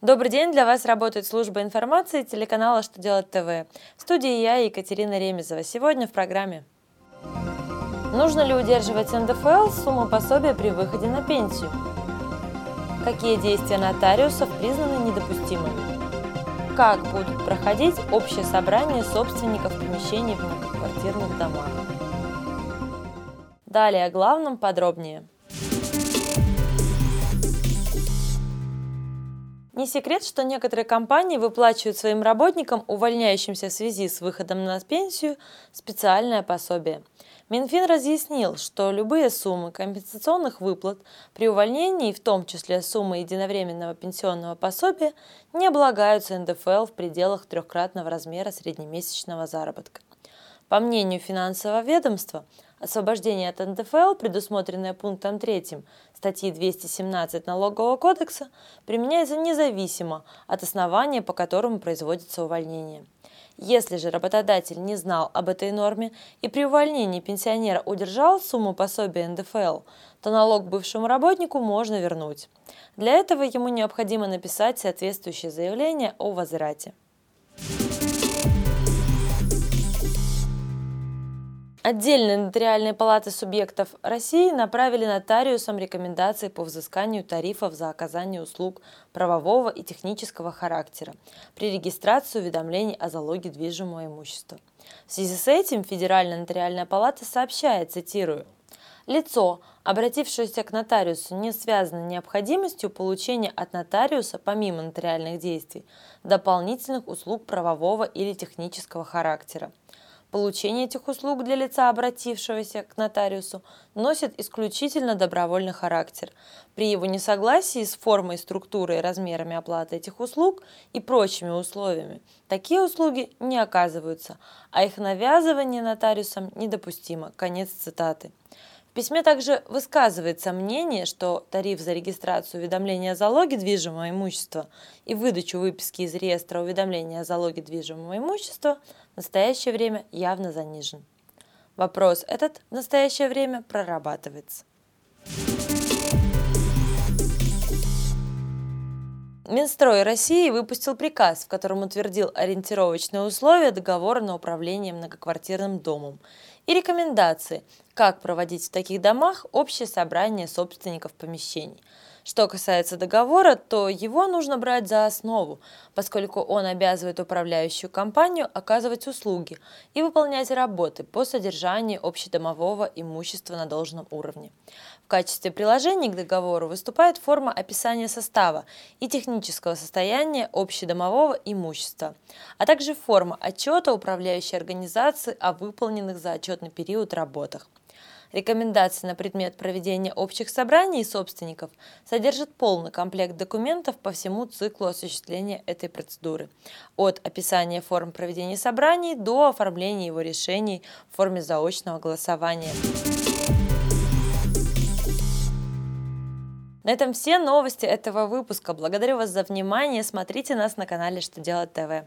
Добрый день, для вас работает служба информации телеканала «Что делать ТВ». В студии я, Екатерина Ремезова. Сегодня в программе. Нужно ли удерживать НДФЛ сумму пособия при выходе на пенсию? Какие действия нотариусов признаны недопустимыми? Как будут проходить общее собрание собственников помещений в многоквартирных домах? Далее о главном подробнее – Не секрет, что некоторые компании выплачивают своим работникам, увольняющимся в связи с выходом на пенсию, специальное пособие. Минфин разъяснил, что любые суммы компенсационных выплат при увольнении, в том числе суммы единовременного пенсионного пособия, не облагаются НДФЛ в пределах трехкратного размера среднемесячного заработка. По мнению финансового ведомства, освобождение от НДФЛ, предусмотренное пунктом 3 статьи 217 Налогового кодекса, применяется независимо от основания, по которому производится увольнение. Если же работодатель не знал об этой норме и при увольнении пенсионера удержал сумму пособия НДФЛ, то налог бывшему работнику можно вернуть. Для этого ему необходимо написать соответствующее заявление о возврате. Отдельные нотариальные палаты субъектов России направили нотариусам рекомендации по взысканию тарифов за оказание услуг правового и технического характера при регистрации уведомлений о залоге движимого имущества. В связи с этим Федеральная нотариальная палата сообщает, цитирую, Лицо, обратившееся к нотариусу, не связано необходимостью получения от нотариуса, помимо нотариальных действий, дополнительных услуг правового или технического характера. Получение этих услуг для лица, обратившегося к нотариусу, носит исключительно добровольный характер. При его несогласии с формой, структурой размерами оплаты этих услуг и прочими условиями такие услуги не оказываются, а их навязывание нотариусам недопустимо. Конец цитаты письме также высказывается мнение, что тариф за регистрацию уведомления о залоге движимого имущества и выдачу выписки из реестра уведомления о залоге движимого имущества в настоящее время явно занижен. Вопрос этот в настоящее время прорабатывается. Минстрой России выпустил приказ, в котором утвердил ориентировочные условия договора на управление многоквартирным домом и рекомендации, как проводить в таких домах общее собрание собственников помещений – что касается договора, то его нужно брать за основу, поскольку он обязывает управляющую компанию оказывать услуги и выполнять работы по содержанию общедомового имущества на должном уровне. В качестве приложения к договору выступает форма описания состава и технического состояния общедомового имущества, а также форма отчета управляющей организации о выполненных за отчетный период работах. Рекомендации на предмет проведения общих собраний собственников содержат полный комплект документов по всему циклу осуществления этой процедуры, от описания форм проведения собраний до оформления его решений в форме заочного голосования. На этом все новости этого выпуска. Благодарю вас за внимание. Смотрите нас на канале «Что делать ТВ».